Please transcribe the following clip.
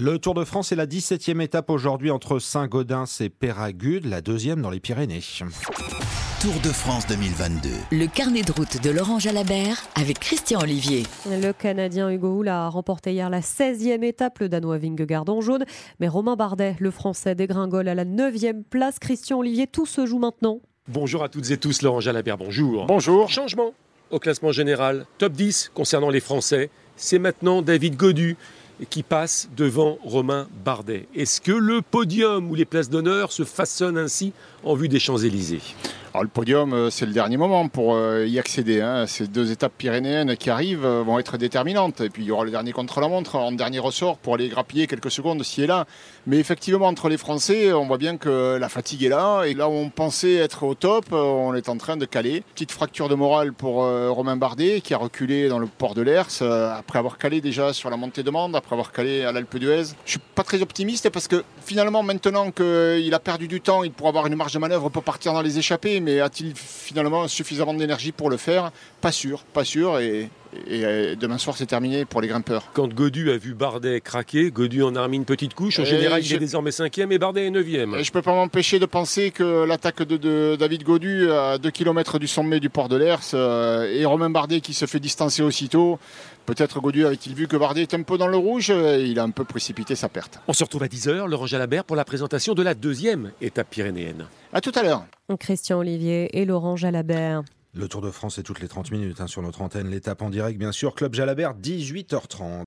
Le Tour de France est la 17e étape aujourd'hui entre Saint-Gaudens et Péragude, la deuxième dans les Pyrénées. Tour de France 2022. Le carnet de route de Laurent Jalabert avec Christian Olivier. Le Canadien Hugo Hull a remporté hier la 16e étape, le Danois Vingegaard en jaune. Mais Romain Bardet, le Français, dégringole à la 9e place. Christian Olivier, tout se joue maintenant. Bonjour à toutes et tous, Laurent Jalabert, bonjour. Bonjour. Changement au classement général, top 10 concernant les Français. C'est maintenant David Godu qui passe devant Romain Bardet. Est-ce que le podium ou les places d'honneur se façonnent ainsi en vue des Champs-Élysées? Alors le podium, euh, c'est le dernier moment pour euh, y accéder. Hein. Ces deux étapes pyrénéennes qui arrivent euh, vont être déterminantes. Et puis il y aura le dernier contre-la-montre en dernier ressort pour aller grappiller quelques secondes ci et là. Mais effectivement, entre les Français, on voit bien que la fatigue est là. Et là où on pensait être au top, on est en train de caler. Petite fracture de morale pour Romain Bardet qui a reculé dans le port de l'Ers après avoir calé déjà sur la montée de Mende, après avoir calé à l'Alpe d'Huez. Je suis pas très optimiste parce que finalement, maintenant qu'il a perdu du temps, il pourra avoir une marge de manœuvre pour partir dans les échappées mais a-t-il finalement suffisamment d'énergie pour le faire? Pas sûr, pas sûr. Et, euh, demain soir, c'est terminé pour les grimpeurs. Quand Godu a vu Bardet craquer, Godu en a remis une petite couche. En général, il est désormais cinquième et Bardet est neuvième. je ne peux pas m'empêcher de penser que l'attaque de, David Godu à 2 km du sommet du port de l'Ers euh, et Romain Bardet qui se fait distancer aussitôt. Peut-être Godu avait-il vu que Bardet est un peu dans le rouge, il a un peu précipité sa perte. On se retrouve à 10h, Laurent Jalabert, pour la présentation de la deuxième étape pyrénéenne. A tout à l'heure. Christian Olivier et Laurent Jalabert. Le Tour de France est toutes les 30 minutes hein, sur notre antenne. L'étape en direct, bien sûr. Club Jalabert, 18h30.